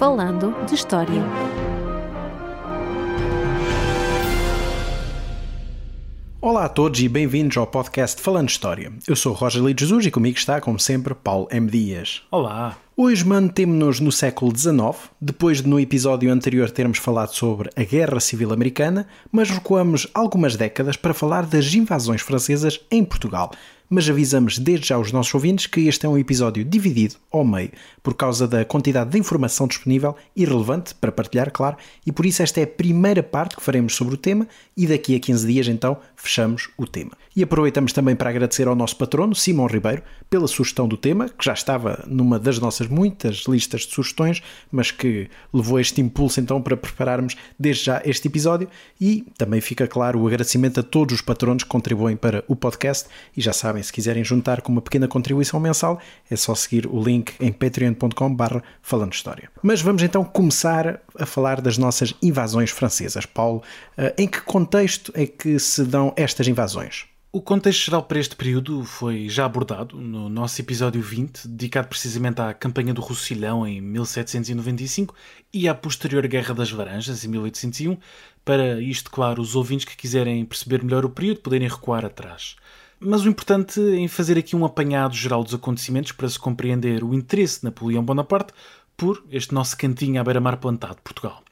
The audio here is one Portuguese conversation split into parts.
Falando de História. Olá a todos e bem-vindos ao podcast Falando de História. Eu sou Roger Lee Jesus e comigo está, como sempre, Paulo M. Dias. Olá. Hoje mantemos-nos no século XIX, depois de no episódio anterior termos falado sobre a Guerra Civil Americana, mas recuamos algumas décadas para falar das invasões francesas em Portugal, mas avisamos desde já os nossos ouvintes que este é um episódio dividido ao meio, por causa da quantidade de informação disponível e relevante para partilhar, claro, e por isso esta é a primeira parte que faremos sobre o tema e daqui a 15 dias então fechamos o tema. E aproveitamos também para agradecer ao nosso patrono, Simão Ribeiro, pela sugestão do tema, que já estava numa das nossas muitas listas de sugestões, mas que levou este impulso então para prepararmos desde já este episódio e também fica claro o agradecimento a todos os patronos que contribuem para o podcast e já sabem, se quiserem juntar com uma pequena contribuição mensal, é só seguir o link em patreon.com barra falando história. Mas vamos então começar a falar das nossas invasões francesas. Paulo, eh, em que contexto é que se dão estas invasões? O contexto geral para este período foi já abordado no nosso episódio 20, dedicado precisamente à campanha do Roussillon em 1795 e à posterior Guerra das Laranjas em 1801. Para isto, claro, os ouvintes que quiserem perceber melhor o período poderem recuar atrás. Mas o importante é fazer aqui um apanhado geral dos acontecimentos para se compreender o interesse de Napoleão Bonaparte por este nosso cantinho à beira-mar plantado, Portugal.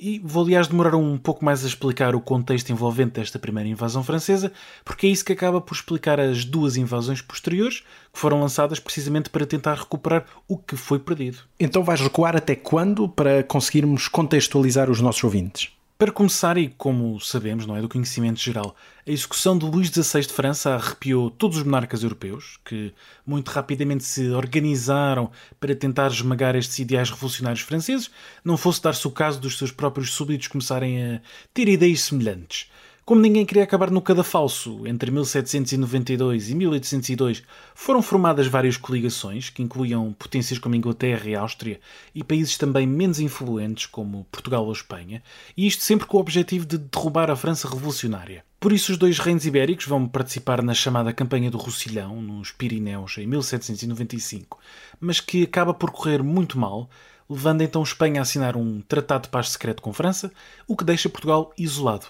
E vou, aliás, demorar um pouco mais a explicar o contexto envolvente desta primeira invasão francesa, porque é isso que acaba por explicar as duas invasões posteriores, que foram lançadas precisamente para tentar recuperar o que foi perdido. Então vais recuar até quando para conseguirmos contextualizar os nossos ouvintes? Para começar, e como sabemos, não é do conhecimento geral, a execução de Luís XVI de França arrepiou todos os monarcas europeus, que muito rapidamente se organizaram para tentar esmagar estes ideais revolucionários franceses, não fosse dar-se o caso dos seus próprios súbditos começarem a ter ideias semelhantes. Como ninguém queria acabar no cadafalso, entre 1792 e 1802 foram formadas várias coligações, que incluíam potências como Inglaterra e Áustria e países também menos influentes, como Portugal ou Espanha, e isto sempre com o objetivo de derrubar a França revolucionária. Por isso, os dois reinos ibéricos vão participar na chamada Campanha do Roussillon, nos Pirineus, em 1795, mas que acaba por correr muito mal, levando então Espanha a assinar um tratado de paz secreto com França, o que deixa Portugal isolado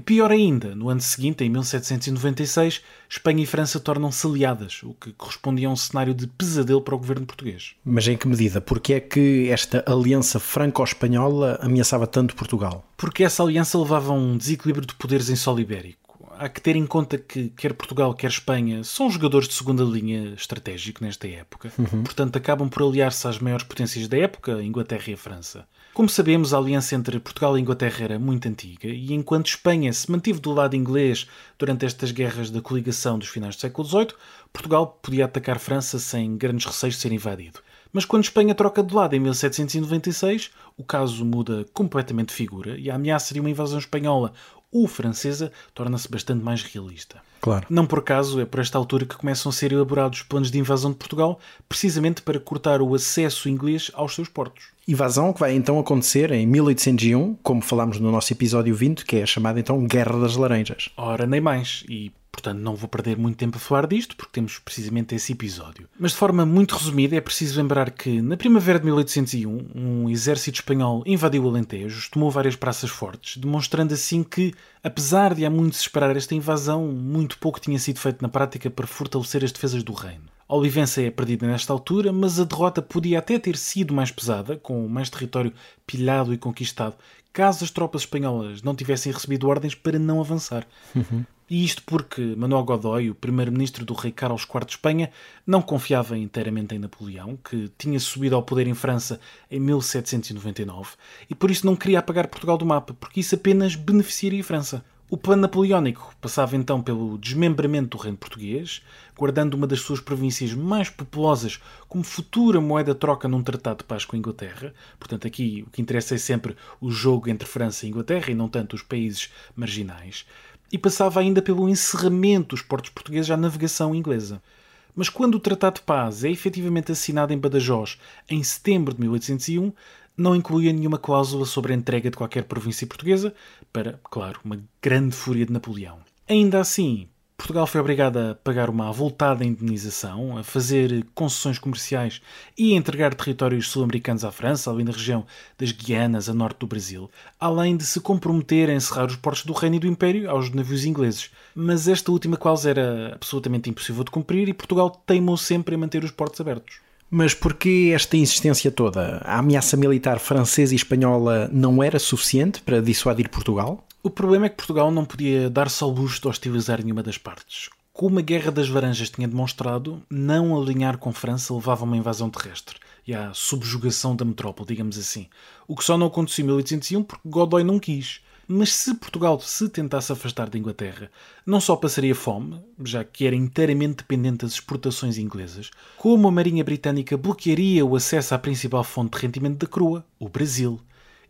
e pior ainda, no ano seguinte, em 1796, Espanha e França tornam-se aliadas, o que correspondia a um cenário de pesadelo para o governo português. Mas em que medida? Porque é que esta aliança franco-espanhola ameaçava tanto Portugal? Porque essa aliança levava a um desequilíbrio de poderes em solo ibérico. Há que ter em conta que quer Portugal, quer Espanha são jogadores de segunda linha estratégico nesta época, uhum. portanto acabam por aliar-se às maiores potências da época, a Inglaterra e a França. Como sabemos, a aliança entre Portugal e Inglaterra era muito antiga, e enquanto Espanha se mantive do lado inglês durante estas guerras da coligação dos finais do século XVIII, Portugal podia atacar França sem grandes receios de ser invadido. Mas quando Espanha troca de lado em 1796, o caso muda completamente de figura e a ameaça de uma invasão espanhola ou francesa torna-se bastante mais realista. Claro. Não por acaso é por esta altura que começam a ser elaborados planos de invasão de Portugal, precisamente para cortar o acesso inglês aos seus portos. Invasão que vai então acontecer em 1801, como falámos no nosso episódio 20, que é a chamada então Guerra das Laranjas. Ora, nem mais. E Portanto, não vou perder muito tempo a falar disto, porque temos precisamente esse episódio. Mas de forma muito resumida, é preciso lembrar que, na primavera de 1801, um exército espanhol invadiu o Alentejo, tomou várias praças fortes, demonstrando assim que, apesar de há muito se esperar esta invasão, muito pouco tinha sido feito na prática para fortalecer as defesas do reino. A Olivença é perdida nesta altura, mas a derrota podia até ter sido mais pesada, com mais território pilhado e conquistado, caso as tropas espanholas não tivessem recebido ordens para não avançar. Uhum. E isto porque Manuel Godoy, o primeiro-ministro do rei Carlos IV de Espanha, não confiava inteiramente em Napoleão, que tinha subido ao poder em França em 1799, e por isso não queria apagar Portugal do mapa, porque isso apenas beneficiaria França. O plano napoleónico passava então pelo desmembramento do reino português, guardando uma das suas províncias mais populosas como futura moeda troca num tratado de paz com a Inglaterra. Portanto, aqui o que interessa é sempre o jogo entre França e Inglaterra e não tanto os países marginais e passava ainda pelo encerramento dos portos portugueses à navegação inglesa. Mas quando o Tratado de Paz é efetivamente assinado em Badajoz em setembro de 1801, não incluía nenhuma cláusula sobre a entrega de qualquer província portuguesa, para, claro, uma grande fúria de Napoleão. Ainda assim, Portugal foi obrigado a pagar uma avultada indenização, a fazer concessões comerciais e a entregar territórios sul-americanos à França, ali na região das Guianas, a norte do Brasil, além de se comprometer a encerrar os portos do Reino e do Império aos navios ingleses. Mas esta última cláusula era absolutamente impossível de cumprir e Portugal teimou sempre em manter os portos abertos. Mas porquê esta insistência toda? A ameaça militar francesa e espanhola não era suficiente para dissuadir Portugal? O problema é que Portugal não podia dar-se ao luxo de hostilizar nenhuma das partes. Como a Guerra das Varanjas tinha demonstrado, não alinhar com França levava a uma invasão terrestre e à subjugação da metrópole, digamos assim. O que só não aconteceu em 1801 porque Godoy não quis. Mas se Portugal se tentasse afastar da Inglaterra, não só passaria fome, já que era inteiramente dependente das exportações inglesas, como a Marinha Britânica bloquearia o acesso à principal fonte de rendimento da crua, o Brasil.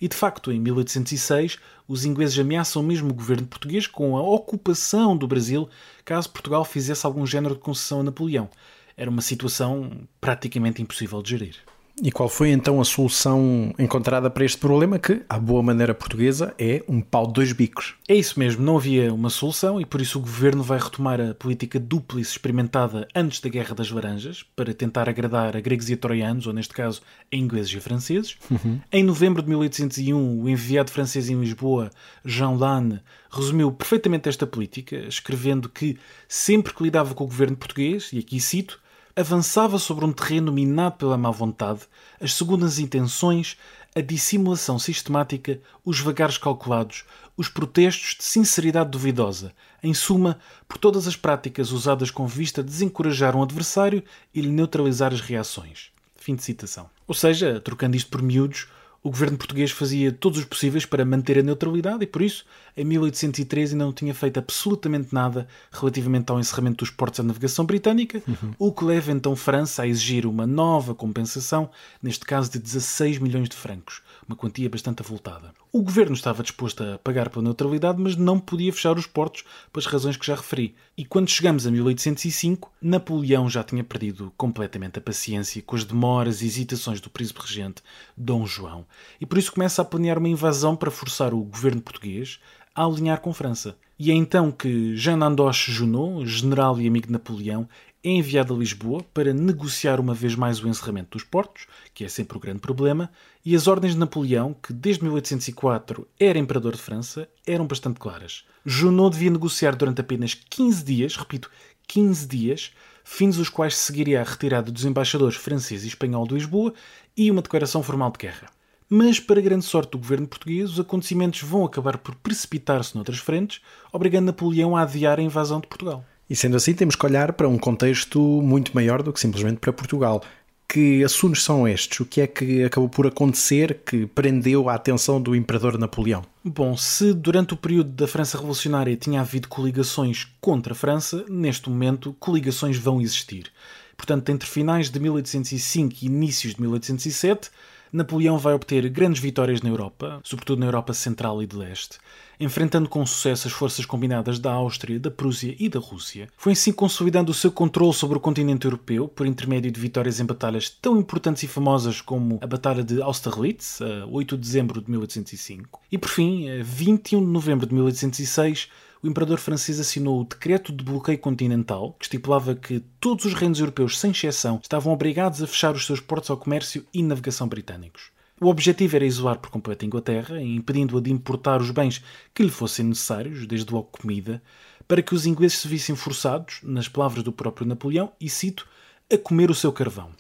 E de facto, em 1806, os ingleses ameaçam mesmo o governo português com a ocupação do Brasil caso Portugal fizesse algum género de concessão a Napoleão. Era uma situação praticamente impossível de gerir. E qual foi então a solução encontrada para este problema que, à boa maneira portuguesa, é um pau de dois bicos? É isso mesmo, não havia uma solução e por isso o governo vai retomar a política dúplice experimentada antes da Guerra das Laranjas para tentar agradar a gregos e a troianos, ou neste caso a ingleses e a franceses. Uhum. Em novembro de 1801, o enviado francês em Lisboa, Jean Lannes, resumiu perfeitamente esta política, escrevendo que sempre que lidava com o governo português, e aqui cito, avançava sobre um terreno minado pela má vontade, as segundas intenções, a dissimulação sistemática, os vagares calculados, os protestos de sinceridade duvidosa, em suma, por todas as práticas usadas com vista a desencorajar um adversário e lhe neutralizar as reações. Fim de citação. Ou seja, trocando isto por miúdos, o governo português fazia todos os possíveis para manter a neutralidade e, por isso, em 1813 ainda não tinha feito absolutamente nada relativamente ao encerramento dos portos à navegação britânica, uhum. o que leva então França a exigir uma nova compensação, neste caso de 16 milhões de francos, uma quantia bastante avultada. O governo estava disposto a pagar pela neutralidade, mas não podia fechar os portos pelas razões que já referi. E quando chegamos a 1805, Napoleão já tinha perdido completamente a paciência com as demoras e hesitações do príncipe regente Dom João, e por isso começa a planear uma invasão para forçar o governo português a alinhar com França. E é então que Jean Andoche Junot, general e amigo de Napoleão, é enviado a Lisboa para negociar uma vez mais o encerramento dos portos, que é sempre o grande problema, e as ordens de Napoleão, que desde 1804 era imperador de França, eram bastante claras. Junot devia negociar durante apenas 15 dias, repito, 15 dias, fins os quais seguiria a retirada dos embaixadores francês e espanhol de Lisboa e uma declaração formal de guerra. Mas, para grande sorte do governo português, os acontecimentos vão acabar por precipitar-se noutras frentes, obrigando Napoleão a adiar a invasão de Portugal. E sendo assim, temos que olhar para um contexto muito maior do que simplesmente para Portugal. Que assuntos são estes? O que é que acabou por acontecer que prendeu a atenção do Imperador Napoleão? Bom, se durante o período da França Revolucionária tinha havido coligações contra a França, neste momento coligações vão existir. Portanto, entre finais de 1805 e inícios de 1807, Napoleão vai obter grandes vitórias na Europa, sobretudo na Europa Central e de Leste, enfrentando com sucesso as forças combinadas da Áustria, da Prússia e da Rússia. Foi assim consolidando o seu controle sobre o continente europeu por intermédio de vitórias em batalhas tão importantes e famosas como a Batalha de Austerlitz, a 8 de dezembro de 1805, e por fim, a 21 de novembro de 1806, o imperador francês assinou o Decreto de Bloqueio Continental, que estipulava que todos os reinos europeus, sem exceção, estavam obrigados a fechar os seus portos ao comércio e navegação britânicos. O objetivo era isolar por completo a Inglaterra, impedindo-a de importar os bens que lhe fossem necessários, desde logo comida, para que os ingleses se vissem forçados, nas palavras do próprio Napoleão, e cito, a comer o seu carvão.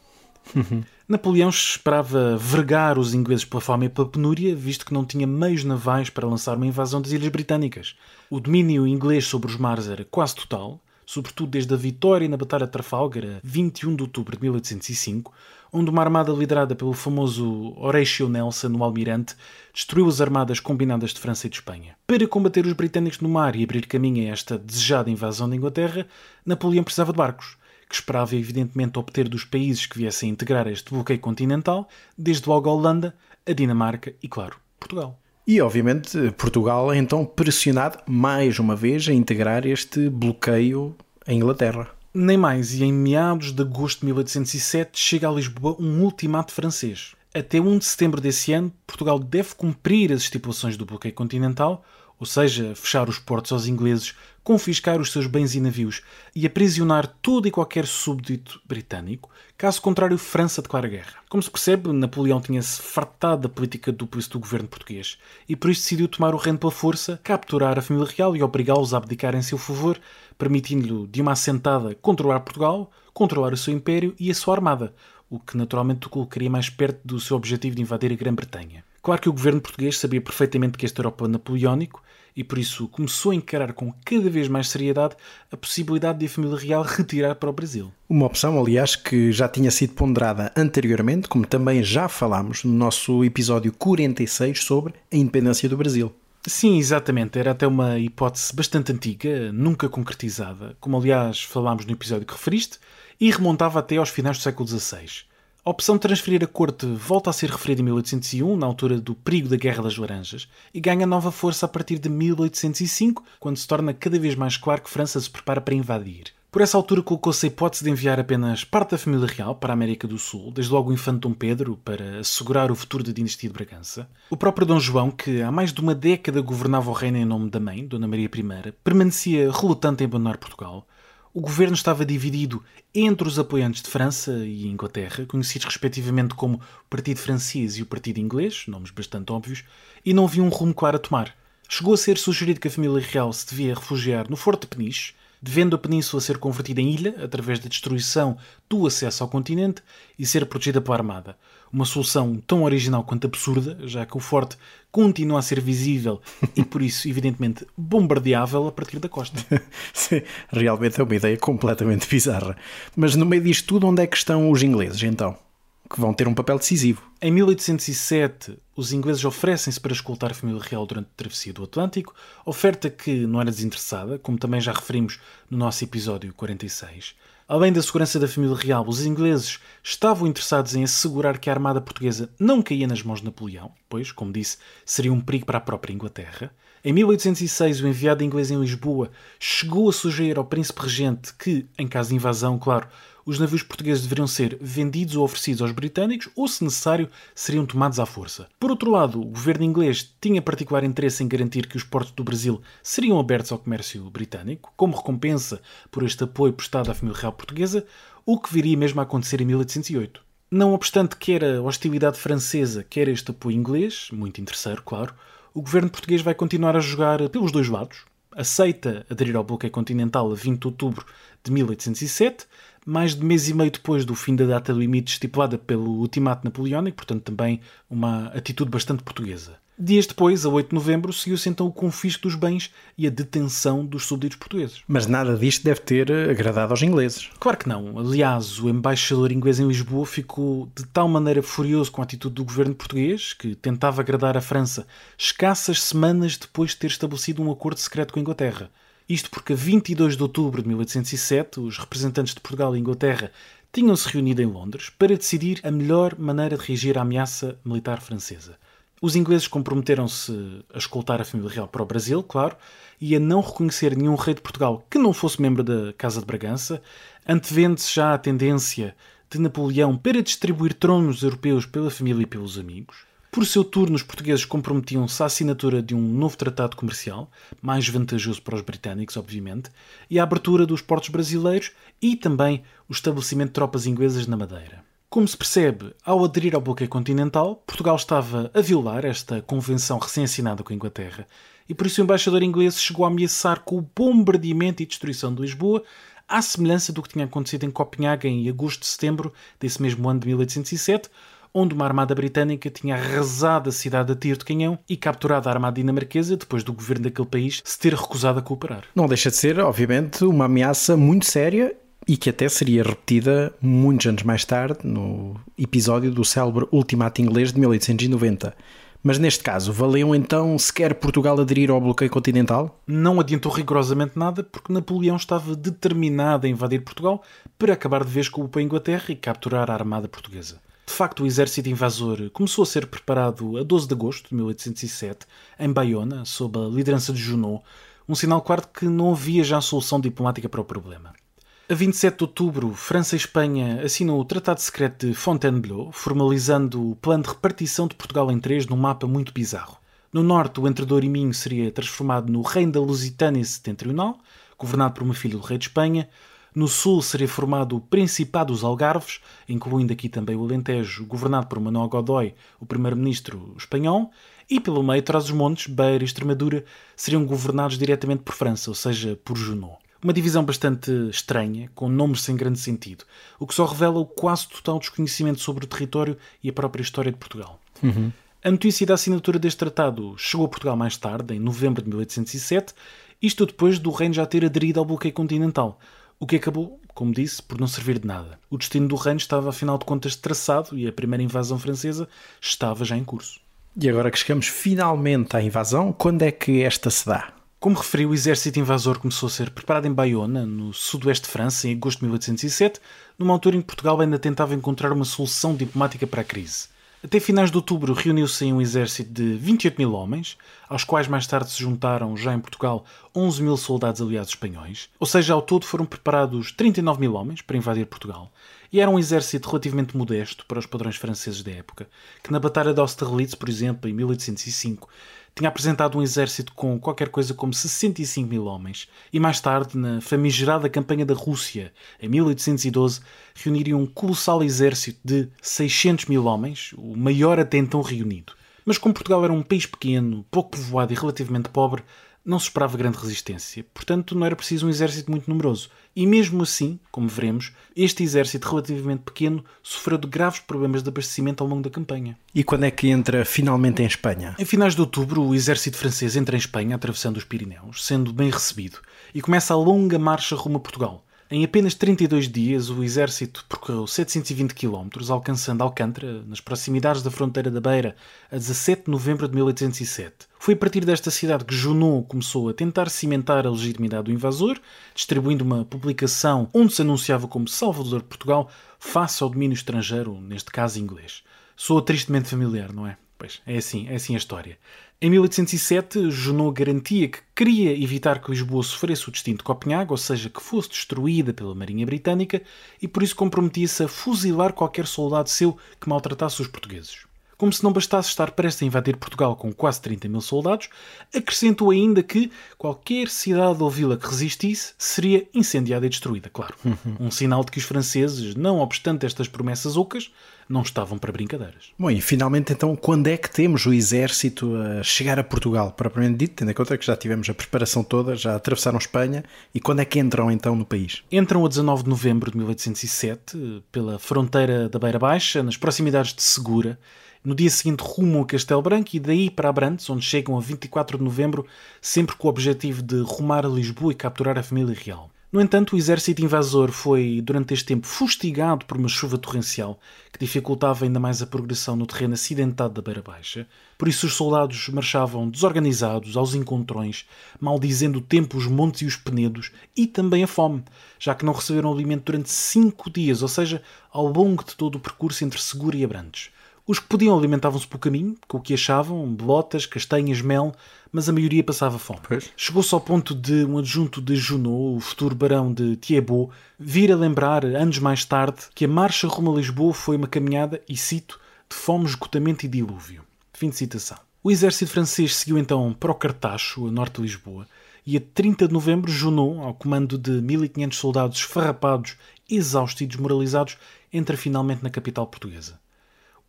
Napoleão esperava vergar os ingleses pela fome e pela penúria, visto que não tinha meios navais para lançar uma invasão das Ilhas Britânicas. O domínio inglês sobre os mares era quase total, sobretudo desde a vitória na Batalha de Trafalgar, a 21 de outubro de 1805, onde uma armada liderada pelo famoso Horatio Nelson, o almirante, destruiu as armadas combinadas de França e de Espanha. Para combater os britânicos no mar e abrir caminho a esta desejada invasão da Inglaterra, Napoleão precisava de barcos que esperava evidentemente obter dos países que viessem a integrar este bloqueio continental, desde logo a Holanda, a Dinamarca e, claro, Portugal. E, obviamente, Portugal é então pressionado mais uma vez a integrar este bloqueio à Inglaterra. Nem mais, e em meados de agosto de 1807 chega a Lisboa um ultimato francês. Até 1 de setembro desse ano, Portugal deve cumprir as estipulações do bloqueio continental, ou seja, fechar os portos aos ingleses confiscar os seus bens e navios e aprisionar todo e qualquer súbdito britânico, caso contrário, França declara guerra. Como se percebe, Napoleão tinha-se fartado da política do do governo português e por isso decidiu tomar o reino pela força, capturar a família real e obrigá-los a abdicar em seu favor, permitindo-lhe de uma assentada controlar Portugal, controlar o seu império e a sua armada, o que naturalmente o colocaria mais perto do seu objetivo de invadir a Grã-Bretanha. Claro que o governo português sabia perfeitamente que este era o plano napoleónico e por isso começou a encarar com cada vez mais seriedade a possibilidade de a família real retirar para o Brasil. Uma opção, aliás, que já tinha sido ponderada anteriormente, como também já falámos no nosso episódio 46 sobre a independência do Brasil. Sim, exatamente. Era até uma hipótese bastante antiga, nunca concretizada, como aliás falámos no episódio que referiste, e remontava até aos finais do século XVI. A opção de transferir a corte volta a ser referida em 1801, na altura do perigo da Guerra das Laranjas, e ganha nova força a partir de 1805, quando se torna cada vez mais claro que França se prepara para invadir. Por essa altura colocou-se a hipótese de enviar apenas parte da família real para a América do Sul, desde logo o infante Dom Pedro, para assegurar o futuro da dinastia de Bragança. O próprio Dom João, que há mais de uma década governava o reino em nome da mãe, Dona Maria I, permanecia relutante em abandonar Portugal, o governo estava dividido entre os apoiantes de França e Inglaterra, conhecidos respectivamente como o Partido Francês e o Partido Inglês, nomes bastante óbvios, e não havia um rumo claro a tomar. Chegou a ser sugerido que a família real se devia refugiar no Forte de Peniche, devendo a península ser convertida em ilha através da destruição do acesso ao continente e ser protegida pela Armada. Uma solução tão original quanto absurda, já que o forte continua a ser visível e, por isso, evidentemente, bombardeável a partir da costa. Sim, realmente é uma ideia completamente bizarra. Mas no meio disto tudo, onde é que estão os ingleses, então? que vão ter um papel decisivo. Em 1807, os ingleses oferecem-se para escoltar a família real durante a travessia do Atlântico, oferta que não era desinteressada, como também já referimos no nosso episódio 46. Além da segurança da família real, os ingleses estavam interessados em assegurar que a armada portuguesa não caía nas mãos de Napoleão, pois, como disse, seria um perigo para a própria Inglaterra. Em 1806, o enviado inglês em Lisboa chegou a sugerir ao príncipe regente que, em caso de invasão, claro, os navios portugueses deveriam ser vendidos ou oferecidos aos britânicos ou, se necessário, seriam tomados à força. Por outro lado, o governo inglês tinha particular interesse em garantir que os portos do Brasil seriam abertos ao comércio britânico, como recompensa por este apoio prestado à família real portuguesa, o que viria mesmo a acontecer em 1808. Não obstante quer a hostilidade francesa, quer este apoio inglês, muito interesseiro, claro, o governo português vai continuar a jogar pelos dois lados. Aceita aderir ao bloqueio continental a 20 de outubro de 1807, mais de mês e meio depois do fim da data limite estipulada pelo ultimato napoleónico, portanto também uma atitude bastante portuguesa. Dias depois, a 8 de novembro, seguiu-se então o confisco dos bens e a detenção dos súbditos portugueses. Mas nada disto deve ter agradado aos ingleses. Claro que não. Aliás, o embaixador inglês em Lisboa ficou de tal maneira furioso com a atitude do governo português, que tentava agradar a França escassas semanas depois de ter estabelecido um acordo secreto com a Inglaterra. Isto porque a 22 de outubro de 1807, os representantes de Portugal e Inglaterra tinham-se reunido em Londres para decidir a melhor maneira de reagir à ameaça militar francesa. Os ingleses comprometeram-se a escoltar a família real para o Brasil, claro, e a não reconhecer nenhum rei de Portugal que não fosse membro da Casa de Bragança, antevendo-se já a tendência de Napoleão para distribuir tronos europeus pela família e pelos amigos. Por seu turno, os portugueses comprometiam-se à assinatura de um novo tratado comercial, mais vantajoso para os britânicos, obviamente, e à abertura dos portos brasileiros e também o estabelecimento de tropas inglesas na Madeira. Como se percebe, ao aderir ao bloqueio continental, Portugal estava a violar esta convenção recém-assinada com a Inglaterra, e por isso o embaixador inglês chegou a ameaçar com o bombardeamento e destruição de Lisboa, à semelhança do que tinha acontecido em Copenhague em agosto de setembro desse mesmo ano de 1807, onde uma armada britânica tinha arrasado a cidade a tiro de canhão e capturado a armada dinamarquesa depois do governo daquele país se ter recusado a cooperar. Não deixa de ser, obviamente, uma ameaça muito séria e que até seria repetida muitos anos mais tarde no episódio do célebre Ultimato Inglês de 1890. Mas neste caso, valeu então sequer Portugal aderir ao bloqueio continental? Não adiantou rigorosamente nada, porque Napoleão estava determinado a invadir Portugal para acabar de vez com o apoio Inglaterra e capturar a armada portuguesa. De facto, o exército invasor começou a ser preparado a 12 de agosto de 1807, em Bayona, sob a liderança de Junot, um sinal claro que não havia já solução diplomática para o problema. A 27 de outubro, França e Espanha assinam o Tratado Secreto de Fontainebleau, formalizando o plano de repartição de Portugal em três num mapa muito bizarro. No norte, o Entre Douro e Minho seria transformado no Reino da Lusitânia Setentrional, governado por uma filha do rei de Espanha. No sul seria formado o Principado dos Algarves, incluindo aqui também o Alentejo, governado por Manuel Godoy, o primeiro-ministro espanhol. E pelo meio, traz os montes, Beira e Extremadura, seriam governados diretamente por França, ou seja, por Junot. Uma divisão bastante estranha, com nomes sem grande sentido, o que só revela o quase total desconhecimento sobre o território e a própria história de Portugal. Uhum. A notícia da assinatura deste tratado chegou a Portugal mais tarde, em novembro de 1807, isto depois do reino já ter aderido ao bloqueio continental, o que acabou, como disse, por não servir de nada. O destino do reino estava, afinal de contas, traçado e a primeira invasão francesa estava já em curso. E agora que chegamos finalmente à invasão, quando é que esta se dá? Como referi, o exército invasor começou a ser preparado em Bayona, no sudoeste de França, em agosto de 1807, numa altura em que Portugal ainda tentava encontrar uma solução diplomática para a crise. Até finais de outubro reuniu-se em um exército de 28 mil homens, aos quais mais tarde se juntaram, já em Portugal, 11 mil soldados aliados espanhóis. Ou seja, ao todo foram preparados 39 mil homens para invadir Portugal. E era um exército relativamente modesto para os padrões franceses da época, que na Batalha de Austerlitz, por exemplo, em 1805, tinha apresentado um exército com qualquer coisa como 65 mil homens, e mais tarde, na famigerada campanha da Rússia, em 1812, reuniria um colossal exército de 600 mil homens, o maior até então reunido. Mas como Portugal era um país pequeno, pouco povoado e relativamente pobre, não se esperava grande resistência, portanto não era preciso um exército muito numeroso. E mesmo assim, como veremos, este exército relativamente pequeno sofreu de graves problemas de abastecimento ao longo da campanha. E quando é que entra finalmente em Espanha? Em finais de outubro, o exército francês entra em Espanha, atravessando os Pirineus, sendo bem recebido, e começa a longa marcha rumo a Portugal. Em apenas 32 dias, o exército percorreu 720 km, alcançando Alcântara, nas proximidades da fronteira da Beira, a 17 de novembro de 1807. Foi a partir desta cidade que Junot começou a tentar cimentar a legitimidade do invasor, distribuindo uma publicação onde se anunciava como Salvador de Portugal face ao domínio estrangeiro, neste caso inglês. Soa tristemente familiar, não é? Pois, é assim, é assim a história. Em 1807, Junot garantia que queria evitar que Lisboa sofresse o destino de Copenhague, ou seja, que fosse destruída pela Marinha Britânica, e por isso comprometia-se a fuzilar qualquer soldado seu que maltratasse os portugueses. Como se não bastasse estar prestes a invadir Portugal com quase 30 mil soldados, acrescentou ainda que qualquer cidade ou vila que resistisse seria incendiada e destruída, claro. Um sinal de que os franceses, não obstante estas promessas ocas, não estavam para brincadeiras. Bom, e finalmente então, quando é que temos o exército a chegar a Portugal, propriamente dito, tendo em conta que já tivemos a preparação toda, já atravessaram Espanha, e quando é que entram então no país? Entram a 19 de novembro de 1807, pela fronteira da Beira Baixa, nas proximidades de Segura, no dia seguinte rumam a Castelo Branco e daí para Abrantes, onde chegam a 24 de novembro, sempre com o objetivo de rumar a Lisboa e capturar a família real. No entanto, o exército invasor foi, durante este tempo, fustigado por uma chuva torrencial que dificultava ainda mais a progressão no terreno acidentado da Beira Baixa. Por isso, os soldados marchavam desorganizados, aos encontrões, maldizendo o tempo, os montes e os penedos e também a fome, já que não receberam alimento durante cinco dias, ou seja, ao longo de todo o percurso entre Segura e Abrantes. Os que podiam alimentavam-se pelo caminho, com o que achavam, bolotas, castanhas, mel, mas a maioria passava fome. Chegou-se ao ponto de um adjunto de Junot, o futuro barão de Thiebaud, vir a lembrar, anos mais tarde, que a marcha rumo a Lisboa foi uma caminhada, e cito, de fome, esgotamento e dilúvio. Fim de citação. O exército francês seguiu então para o Cartacho, a norte de Lisboa, e a 30 de novembro, Junot, ao comando de 1500 soldados esfarrapados, exaustos e desmoralizados, entra finalmente na capital portuguesa.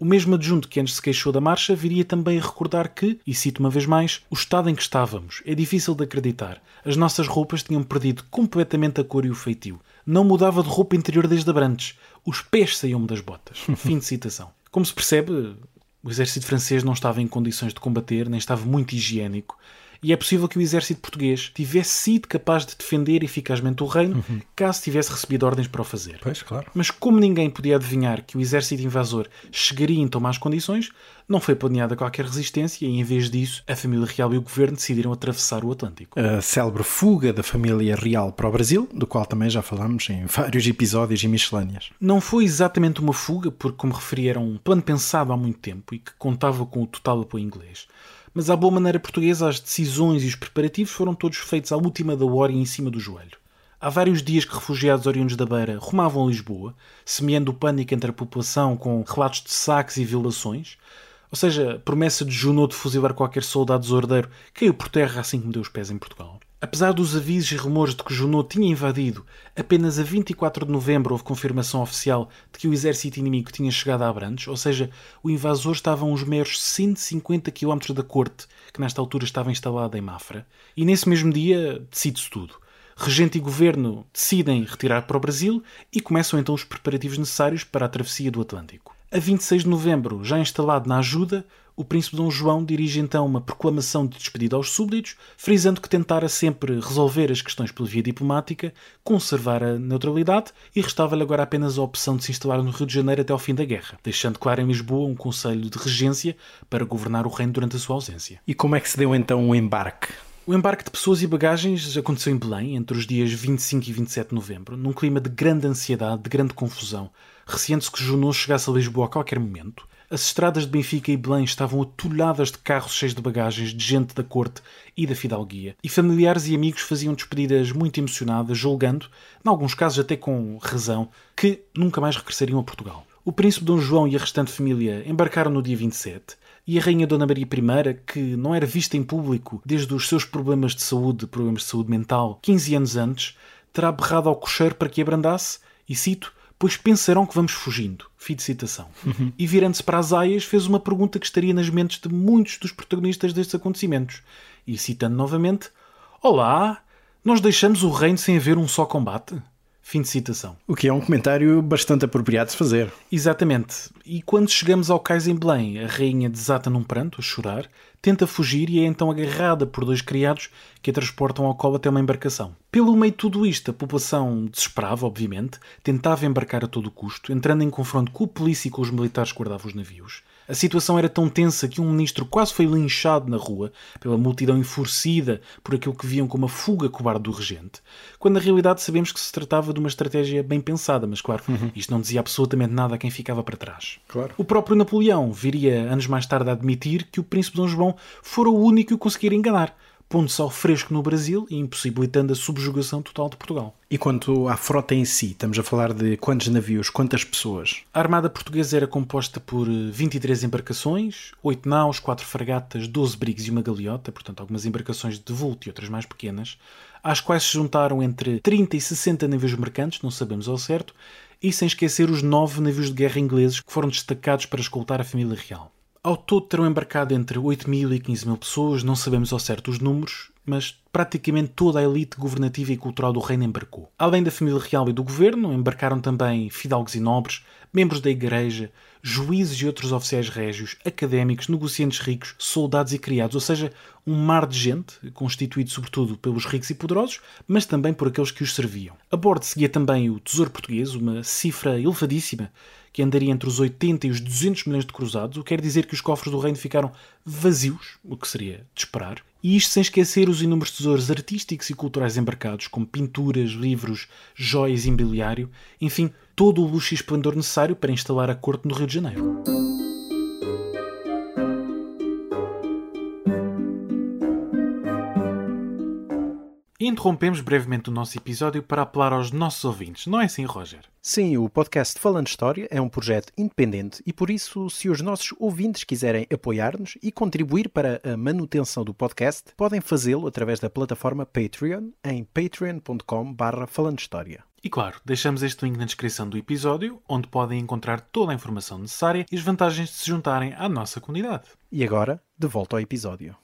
O mesmo adjunto que antes se queixou da marcha viria também a recordar que, e cito uma vez mais, o estado em que estávamos é difícil de acreditar. As nossas roupas tinham perdido completamente a cor e o feitio. Não mudava de roupa interior desde Abrantes. Os pés saíam-me das botas. Fim de citação. Como se percebe, o exército francês não estava em condições de combater, nem estava muito higiênico e é possível que o exército português tivesse sido capaz de defender eficazmente o reino uhum. caso tivesse recebido ordens para o fazer. Pois, claro. Mas como ninguém podia adivinhar que o exército invasor chegaria em tão más condições, não foi planeada qualquer resistência e, em vez disso, a família real e o governo decidiram atravessar o Atlântico. A célebre fuga da família real para o Brasil, do qual também já falamos em vários episódios e miscelâneas. Não foi exatamente uma fuga, porque, como referi, era um plano pensado há muito tempo e que contava com o total apoio inglês. Mas à boa maneira portuguesa, as decisões e os preparativos foram todos feitos à última da hora e em cima do joelho. Há vários dias que refugiados oriundos da Beira rumavam a Lisboa, semeando o pânico entre a população com relatos de saques e violações. Ou seja, a promessa de Junot de fuzilar qualquer soldado desordeiro caiu por terra assim como deu os pés em Portugal. Apesar dos avisos e rumores de que Junot tinha invadido, apenas a 24 de novembro houve confirmação oficial de que o exército inimigo tinha chegado a Abrantes, ou seja, o invasor estava a uns meros 150 km da corte, que nesta altura estava instalada em Mafra. E nesse mesmo dia decide-se tudo. Regente e governo decidem retirar para o Brasil e começam então os preparativos necessários para a travessia do Atlântico. A 26 de novembro, já instalado na ajuda, o príncipe Dom João dirige então uma proclamação de despedida aos súbditos, frisando que tentara sempre resolver as questões pela via diplomática, conservar a neutralidade e restava-lhe agora apenas a opção de se instalar no Rio de Janeiro até ao fim da guerra, deixando claro em Lisboa um conselho de regência para governar o reino durante a sua ausência. E como é que se deu então o embarque? O embarque de pessoas e bagagens aconteceu em Belém entre os dias 25 e 27 de novembro, num clima de grande ansiedade, de grande confusão, receando-se que Junot chegasse a Lisboa a qualquer momento. As estradas de Benfica e Belém estavam atulhadas de carros cheios de bagagens de gente da corte e da fidalguia, e familiares e amigos faziam despedidas muito emocionadas, julgando, em alguns casos até com razão, que nunca mais regressariam a Portugal. O príncipe Dom João e a restante família embarcaram no dia 27, e a rainha Dona Maria I, que não era vista em público desde os seus problemas de saúde, problemas de saúde mental, 15 anos antes, terá berrado ao cocheiro para que abrandasse, e cito, pois pensarão que vamos fugindo. Fim de citação. Uhum. E virando-se para as aias, fez uma pergunta que estaria nas mentes de muitos dos protagonistas destes acontecimentos. E citando novamente: Olá, nós deixamos o reino sem haver um só combate? Fim de citação. O que é um comentário bastante apropriado de fazer. Exatamente. E quando chegamos ao cais em Belém, a rainha desata num pranto, a chorar, tenta fugir e é então agarrada por dois criados que a transportam ao colo até uma embarcação. Pelo meio de tudo isto, a população desesperava, obviamente, tentava embarcar a todo custo, entrando em confronto com a polícia e com os militares que guardavam os navios. A situação era tão tensa que um ministro quase foi linchado na rua pela multidão enfurecida por aquilo que viam como a fuga cobarde do regente, quando na realidade sabemos que se tratava de uma estratégia bem pensada, mas claro, uhum. isto não dizia absolutamente nada a quem ficava para trás. Claro. O próprio Napoleão viria anos mais tarde a admitir que o príncipe Dom João fora o único que o conseguira enganar, pondo-se ao fresco no Brasil e impossibilitando a subjugação total de Portugal. E quanto à frota em si, estamos a falar de quantos navios, quantas pessoas? A Armada Portuguesa era composta por 23 eh, embarcações, 8 naus, 4 fragatas, 12 brigos e uma galeota, portanto algumas embarcações de vulto e outras mais pequenas, às quais se juntaram entre 30 e 60 navios mercantes, não sabemos ao certo, e sem esquecer os 9 navios de guerra ingleses que foram destacados para escoltar a família real. Ao todo terão embarcado entre 8 mil e 15 mil pessoas, não sabemos ao certo os números, mas praticamente toda a elite governativa e cultural do reino embarcou. Além da família real e do governo, embarcaram também fidalgos e nobres, membros da igreja, juízes e outros oficiais régios, académicos, negociantes ricos, soldados e criados, ou seja, um mar de gente, constituído sobretudo pelos ricos e poderosos, mas também por aqueles que os serviam. A bordo seguia também o Tesouro Português, uma cifra elevadíssima, que andaria entre os 80 e os 200 milhões de cruzados, o que quer dizer que os cofres do reino ficaram vazios, o que seria de esperar. E isto sem esquecer os inúmeros tesouros artísticos e culturais embarcados, como pinturas, livros, joias e imobiliário, enfim, todo o luxo e esplendor necessário para instalar a corte no Rio de Janeiro. Interrompemos brevemente o nosso episódio para apelar aos nossos ouvintes, não é assim, Roger? Sim, o podcast Falando História é um projeto independente e por isso, se os nossos ouvintes quiserem apoiar-nos e contribuir para a manutenção do podcast, podem fazê-lo através da plataforma Patreon em patreon.com.br Falando História. E claro, deixamos este link na descrição do episódio, onde podem encontrar toda a informação necessária e as vantagens de se juntarem à nossa comunidade. E agora, de volta ao episódio.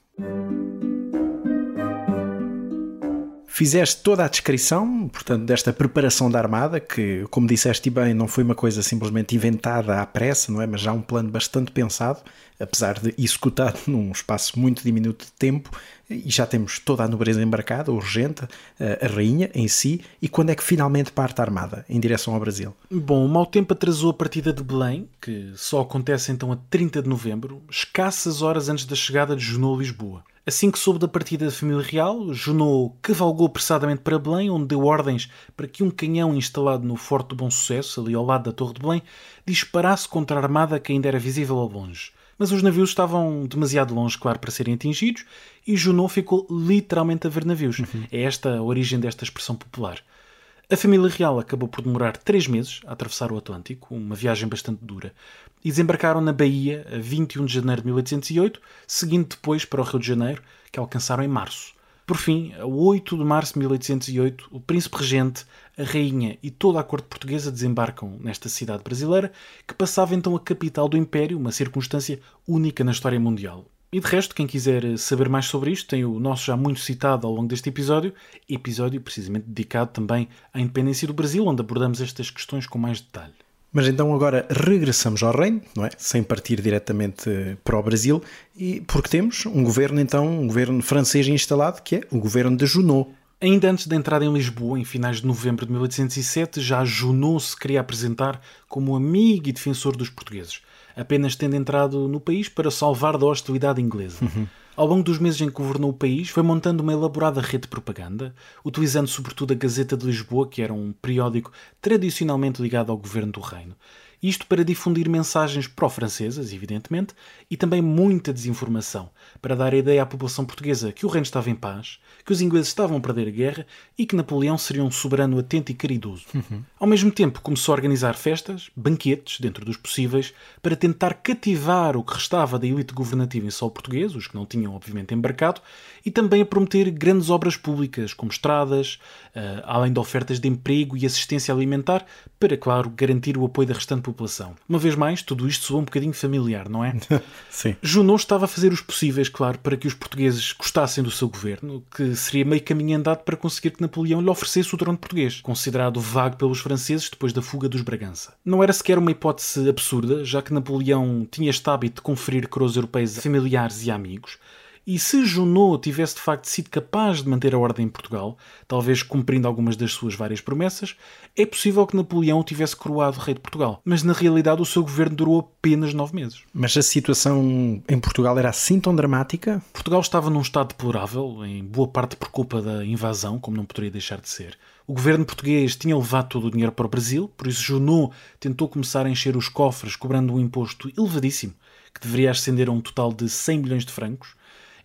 Fizeste toda a descrição, portanto, desta preparação da armada, que, como disseste bem, não foi uma coisa simplesmente inventada à pressa, não é? Mas já um plano bastante pensado, apesar de executado num espaço muito diminuto de tempo, e já temos toda a nobreza embarcada, urgente, a rainha em si, e quando é que finalmente parte a armada em direção ao Brasil? Bom, o mau tempo atrasou a partida de Belém, que só acontece então a 30 de novembro, escassas horas antes da chegada de Junot a Lisboa. Assim que soube da partida da família real, Junot cavalgou apressadamente para Belém, onde deu ordens para que um canhão instalado no Forte do Bom Sucesso, ali ao lado da Torre de Belém, disparasse contra a armada que ainda era visível ao longe. Mas os navios estavam demasiado longe, claro, para serem atingidos, e Junot ficou literalmente a ver navios. Uhum. É esta a origem desta expressão popular. A família real acabou por demorar três meses a atravessar o Atlântico, uma viagem bastante dura, e desembarcaram na Bahia a 21 de janeiro de 1808, seguindo depois para o Rio de Janeiro, que alcançaram em março. Por fim, a 8 de março de 1808, o príncipe regente, a rainha e toda a corte portuguesa desembarcam nesta cidade brasileira, que passava então a capital do império, uma circunstância única na história mundial. E de resto, quem quiser saber mais sobre isto, tem o nosso já muito citado ao longo deste episódio, episódio precisamente dedicado também à independência do Brasil, onde abordamos estas questões com mais detalhe. Mas então agora regressamos ao reino, não é? Sem partir diretamente para o Brasil, e porque temos um governo então, um governo francês instalado, que é o governo de Junot. Ainda antes da entrada em Lisboa, em finais de novembro de 1807, já Junot se queria apresentar como amigo e defensor dos portugueses apenas tendo entrado no país para salvar da hostilidade inglesa. Uhum. Ao longo dos meses em que governou o país, foi montando uma elaborada rede de propaganda, utilizando sobretudo a Gazeta de Lisboa, que era um periódico tradicionalmente ligado ao governo do reino. Isto para difundir mensagens pró-francesas, evidentemente, e também muita desinformação, para dar a ideia à população portuguesa que o reino estava em paz, que os ingleses estavam a perder a guerra e que Napoleão seria um soberano atento e caridoso. Uhum. Ao mesmo tempo, começou a organizar festas, banquetes, dentro dos possíveis, para tentar cativar o que restava da elite governativa em solo português, os que não tinham, obviamente, embarcado, e também a prometer grandes obras públicas, como estradas, uh, além de ofertas de emprego e assistência alimentar, para, claro, garantir o apoio da restante população. Uma vez mais, tudo isto soa um bocadinho familiar, não é? Sim. Junot estava a fazer os possíveis, claro, para que os portugueses gostassem do seu governo, que seria meio caminho andado para conseguir que Napoleão lhe oferecesse o trono português, considerado vago pelos franceses depois da fuga dos Bragança. Não era sequer uma hipótese absurda, já que Napoleão tinha este hábito de conferir coroas europeias a familiares e amigos, e se Junot tivesse de facto sido capaz de manter a ordem em Portugal, talvez cumprindo algumas das suas várias promessas, é possível que Napoleão tivesse coroado rei de Portugal. Mas na realidade o seu governo durou apenas nove meses. Mas a situação em Portugal era assim tão dramática? Portugal estava num estado deplorável, em boa parte por culpa da invasão, como não poderia deixar de ser. O governo português tinha levado todo o dinheiro para o Brasil, por isso Junot tentou começar a encher os cofres cobrando um imposto elevadíssimo, que deveria ascender a um total de 100 milhões de francos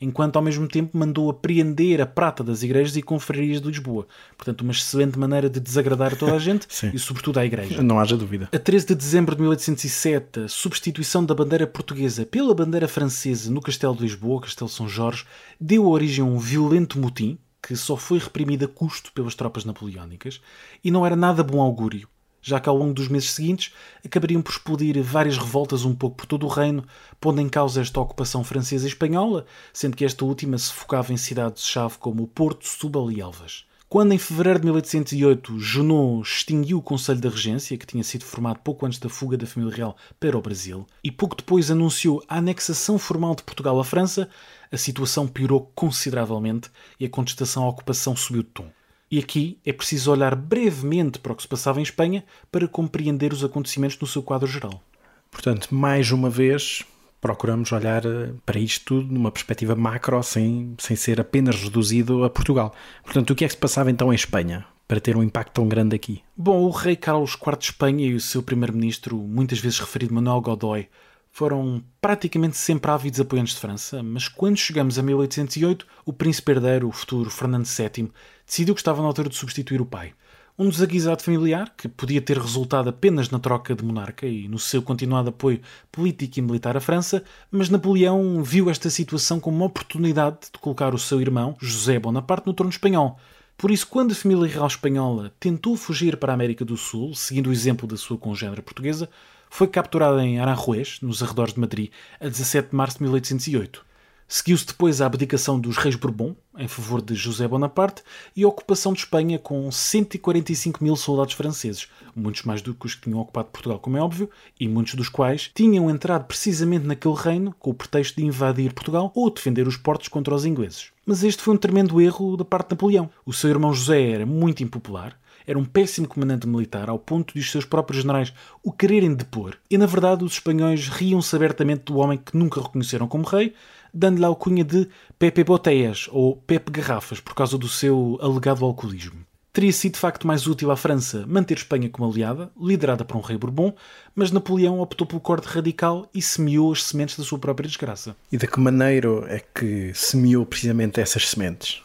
enquanto ao mesmo tempo mandou apreender a prata das igrejas e confrarias de Lisboa. Portanto, uma excelente maneira de desagradar toda a gente e, sobretudo, à igreja. Não haja dúvida. A 13 de dezembro de 1807, a substituição da bandeira portuguesa pela bandeira francesa no Castelo de Lisboa, Castelo São Jorge, deu origem a um violento motim que só foi reprimido a custo pelas tropas napoleónicas e não era nada bom augúrio já que ao longo dos meses seguintes acabariam por explodir várias revoltas um pouco por todo o reino, pondo em causa esta ocupação francesa e espanhola, sendo que esta última se focava em cidades-chave como Porto, Setúbal e Elvas. Quando, em fevereiro de 1808, Junot extinguiu o Conselho da Regência, que tinha sido formado pouco antes da fuga da família real para o Brasil, e pouco depois anunciou a anexação formal de Portugal à França, a situação piorou consideravelmente e a contestação à ocupação subiu de tom. E aqui é preciso olhar brevemente para o que se passava em Espanha para compreender os acontecimentos no seu quadro geral. Portanto, mais uma vez, procuramos olhar eh, para isto tudo numa perspectiva macro, sem, sem ser apenas reduzido a Portugal. Portanto, o que é que se passava então em Espanha? Para ter um impacto tão grande aqui? Bom, o rei Carlos IV de Espanha e o seu primeiro-ministro, muitas vezes referido Manuel Godoy, foram praticamente sempre ávidos apoiantes de França, mas quando chegamos a 1808, o príncipe herdeiro, o futuro Fernando VII, decidiu que estava na altura de substituir o pai. Um desaguisado familiar, que podia ter resultado apenas na troca de monarca e no seu continuado apoio político e militar à França, mas Napoleão viu esta situação como uma oportunidade de colocar o seu irmão, José Bonaparte, no trono espanhol. Por isso, quando a família real espanhola tentou fugir para a América do Sul, seguindo o exemplo da sua congênera portuguesa, foi capturada em Aranjuez, nos arredores de Madrid, a 17 de março de 1808. Seguiu-se depois a abdicação dos reis Bourbon, em favor de José Bonaparte, e a ocupação de Espanha com 145 mil soldados franceses, muitos mais do que os que tinham ocupado Portugal, como é óbvio, e muitos dos quais tinham entrado precisamente naquele reino com o pretexto de invadir Portugal ou defender os portos contra os ingleses. Mas este foi um tremendo erro da parte de Napoleão. O seu irmão José era muito impopular, era um péssimo comandante militar, ao ponto de os seus próprios generais o quererem depor, e na verdade os espanhóis riam-se abertamente do homem que nunca reconheceram como rei, dando-lhe a alcunha de Pepe Boteias ou Pepe Garrafas por causa do seu alegado alcoolismo. Teria sido de facto mais útil à França manter Espanha como aliada, liderada por um rei Bourbon, mas Napoleão optou pelo corte radical e semeou as sementes da sua própria desgraça. E de que maneira é que semeou precisamente essas sementes?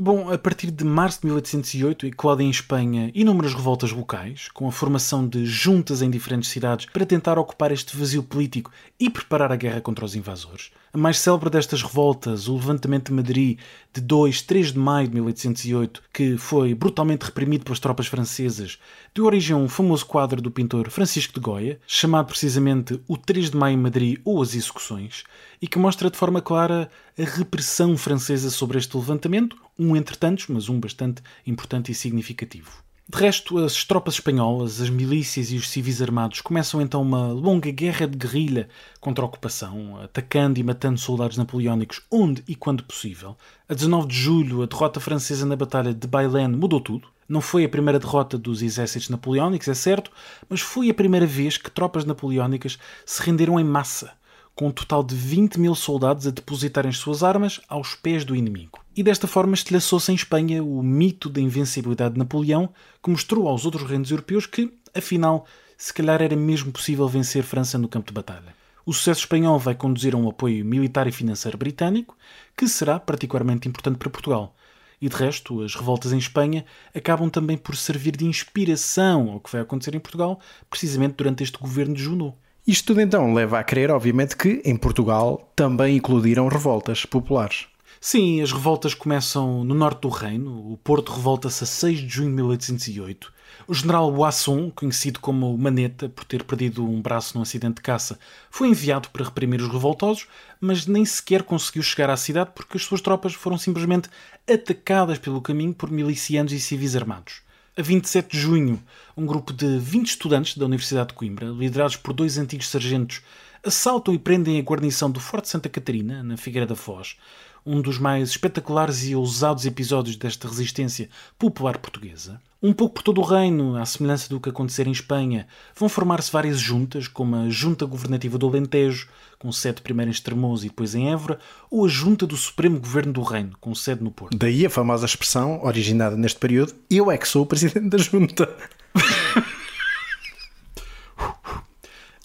Bom, a partir de março de 1808 eclodem em Espanha inúmeras revoltas locais, com a formação de juntas em diferentes cidades para tentar ocupar este vazio político e preparar a guerra contra os invasores. A mais célebre destas revoltas, o levantamento de Madrid de 2, 3 de maio de 1808, que foi brutalmente reprimido pelas tropas francesas, deu origem a um famoso quadro do pintor Francisco de Goya, chamado precisamente O 3 de Maio em Madrid ou As Execuções, e que mostra de forma clara a repressão francesa sobre este levantamento, um entre tantos, mas um bastante importante e significativo. De resto, as tropas espanholas, as milícias e os civis armados começam então uma longa guerra de guerrilha contra a ocupação, atacando e matando soldados napoleónicos onde e quando possível. A 19 de julho, a derrota francesa na Batalha de Bailén mudou tudo. Não foi a primeira derrota dos exércitos napoleónicos, é certo, mas foi a primeira vez que tropas napoleónicas se renderam em massa com um total de 20 mil soldados a depositarem suas armas aos pés do inimigo. E desta forma estilhaçou-se em Espanha o mito da invencibilidade de Napoleão, que mostrou aos outros reinos europeus que, afinal, se calhar era mesmo possível vencer França no campo de batalha. O sucesso espanhol vai conduzir a um apoio militar e financeiro britânico, que será particularmente importante para Portugal. E de resto, as revoltas em Espanha acabam também por servir de inspiração ao que vai acontecer em Portugal, precisamente durante este governo de Junot. Isto tudo então leva a crer, obviamente, que em Portugal também eclodiram revoltas populares. Sim, as revoltas começam no norte do reino. O Porto revolta-se a 6 de junho de 1808. O general Boisson, conhecido como Maneta por ter perdido um braço num acidente de caça, foi enviado para reprimir os revoltosos, mas nem sequer conseguiu chegar à cidade porque as suas tropas foram simplesmente atacadas pelo caminho por milicianos e civis armados. A 27 de junho, um grupo de 20 estudantes da Universidade de Coimbra, liderados por dois antigos sargentos, assaltam e prendem a guarnição do Forte Santa Catarina, na Figueira da Foz, um dos mais espetaculares e ousados episódios desta resistência popular portuguesa. Um pouco por todo o reino, à semelhança do que acontecer em Espanha, vão formar-se várias juntas, como a Junta Governativa do Alentejo, com sede primeiro em Estremoz e depois em Évora, ou a Junta do Supremo Governo do Reino, com sede no Porto. Daí a famosa expressão, originada neste período, eu é que sou o Presidente da Junta.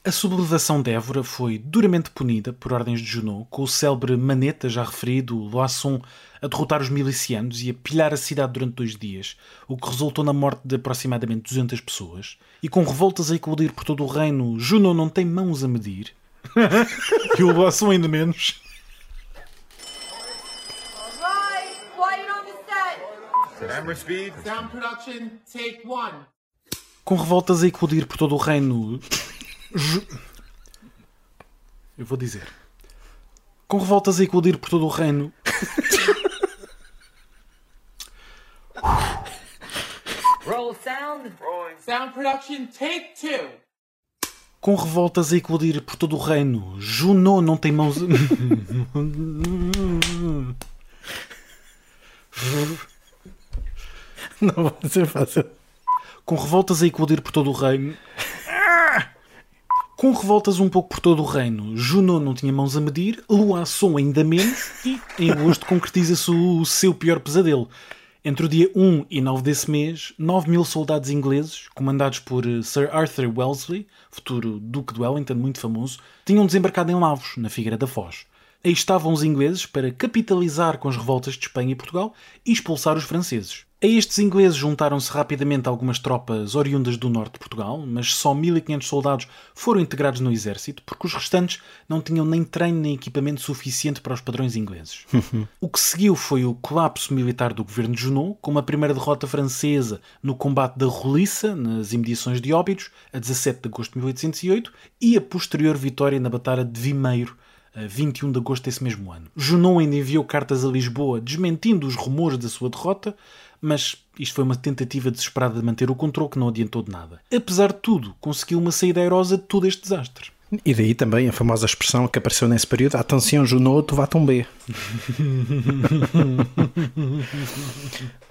A sublevação de Évora foi duramente punida por ordens de Junot, com o célebre Maneta, já referido, Loasson, a derrotar os milicianos e a pilhar a cidade durante dois dias, o que resultou na morte de aproximadamente 200 pessoas. E com revoltas a eclodir por todo o reino, Junot não tem mãos a medir. e o Loasson ainda menos. Com revoltas a eclodir por todo o reino. Eu vou dizer. Com revoltas a eclodir por todo o reino. Roll sound. Sound production, take two. Com revoltas a eclodir por todo o reino, Juno não tem mãos. não vai ser fácil. Com revoltas a eclodir por todo o reino, com revoltas um pouco por todo o reino, Junot não tinha mãos a medir, Loasson ainda menos, e em agosto concretiza-se o seu pior pesadelo. Entre o dia 1 e 9 desse mês, 9 mil soldados ingleses, comandados por eh, Sir Arthur Wellesley, futuro Duque de Wellington, muito famoso, tinham desembarcado em Lavos, na Figueira da Foz. Aí estavam os ingleses para capitalizar com as revoltas de Espanha e Portugal e expulsar os franceses. A estes ingleses juntaram-se rapidamente algumas tropas oriundas do norte de Portugal, mas só 1500 soldados foram integrados no exército, porque os restantes não tinham nem treino nem equipamento suficiente para os padrões ingleses. o que seguiu foi o colapso militar do governo de Junot, com uma primeira derrota francesa no combate da Roliça, nas imediações de Óbidos, a 17 de agosto de 1808, e a posterior vitória na Batalha de Vimeiro, 21 de agosto desse mesmo ano. Junot ainda enviou cartas a Lisboa desmentindo os rumores da sua derrota, mas isto foi uma tentativa desesperada de manter o controle que não adiantou de nada. Apesar de tudo, conseguiu uma saída airosa de todo este desastre. E daí também a famosa expressão que apareceu nesse período: Atenção, Junot, tu vá B.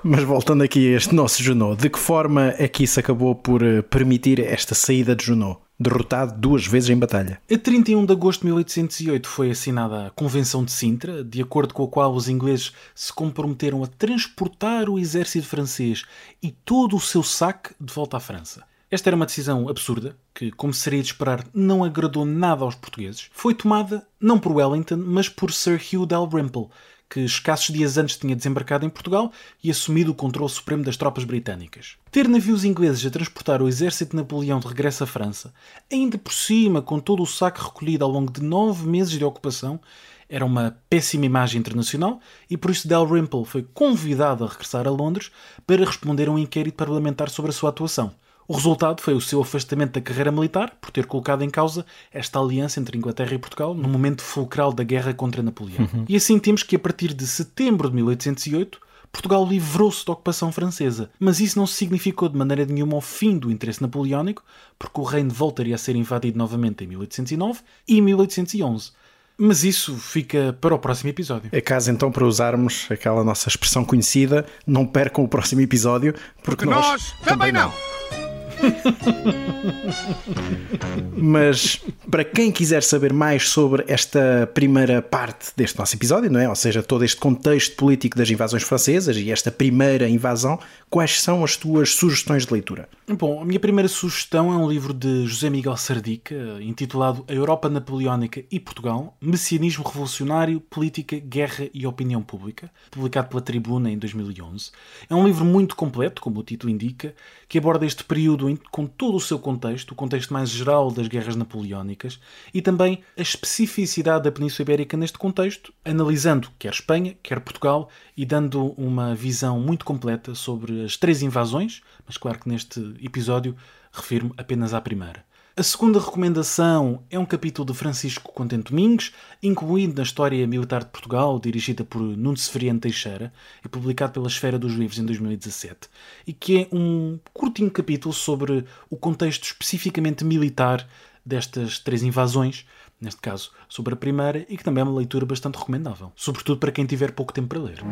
Mas voltando aqui a este nosso Junot, de que forma é que isso acabou por eh, permitir esta saída de Junot? derrotado duas vezes em batalha. A 31 de agosto de 1808 foi assinada a Convenção de Sintra, de acordo com a qual os ingleses se comprometeram a transportar o exército francês e todo o seu saque de volta à França. Esta era uma decisão absurda, que, como seria de esperar, não agradou nada aos portugueses. Foi tomada não por Wellington, mas por Sir Hugh Dalrymple, que escassos dias antes tinha desembarcado em Portugal e assumido o controle supremo das tropas britânicas. Ter navios ingleses a transportar o exército de Napoleão de regresso à França, ainda por cima com todo o saco recolhido ao longo de nove meses de ocupação, era uma péssima imagem internacional e por isso Dalrymple foi convidado a regressar a Londres para responder a um inquérito parlamentar sobre a sua atuação. O resultado foi o seu afastamento da carreira militar por ter colocado em causa esta aliança entre Inglaterra e Portugal no momento fulcral da guerra contra Napoleão. Uhum. E assim temos que, a partir de setembro de 1808, Portugal livrou-se da ocupação francesa, mas isso não significou de maneira nenhuma o fim do interesse napoleónico, porque o reino voltaria a ser invadido novamente em 1809 e 1811. Mas isso fica para o próximo episódio. É caso então para usarmos aquela nossa expressão conhecida: não percam o próximo episódio, porque, porque nós, nós, também não. não. Mas para quem quiser saber mais sobre esta primeira parte deste nosso episódio, não é? Ou seja, todo este contexto político das invasões francesas e esta primeira invasão, quais são as tuas sugestões de leitura? Bom, a minha primeira sugestão é um livro de José Miguel Sardica, intitulado A Europa Napoleónica e Portugal: Messianismo Revolucionário, Política, Guerra e Opinião Pública, publicado pela Tribuna em 2011. É um livro muito completo, como o título indica, que aborda este período com todo o seu contexto, o contexto mais geral das guerras napoleónicas e também a especificidade da Península Ibérica neste contexto, analisando quer Espanha, quer Portugal e dando uma visão muito completa sobre as três invasões, mas claro que neste episódio refiro-me apenas à primeira. A segunda recomendação é um capítulo de Francisco Contente Domingues, incluído na História Militar de Portugal, dirigida por Nuno Severiano Teixeira e publicado pela Esfera dos Livros em 2017, e que é um curtinho capítulo sobre o contexto especificamente militar destas três invasões, neste caso sobre a primeira, e que também é uma leitura bastante recomendável, sobretudo para quem tiver pouco tempo para ler.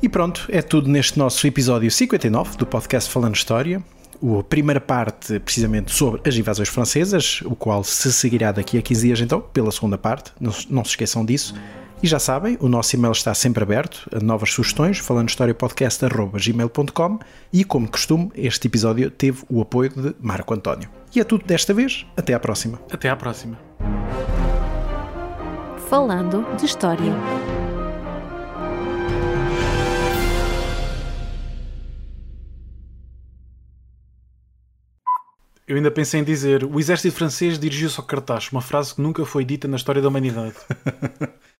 E pronto, é tudo neste nosso episódio 59 do podcast Falando História a primeira parte precisamente sobre as invasões francesas, o qual se seguirá daqui a 15 dias então, pela segunda parte, não, não se esqueçam disso. E já sabem, o nosso e-mail está sempre aberto a novas sugestões, falando historiapodcast.gmail.com e, como costume, este episódio teve o apoio de Marco António. E é tudo desta vez, até à próxima. Até à próxima. Falando de História. Eu ainda pensei em dizer: o exército francês dirigiu-se ao Cartacho, uma frase que nunca foi dita na história da humanidade.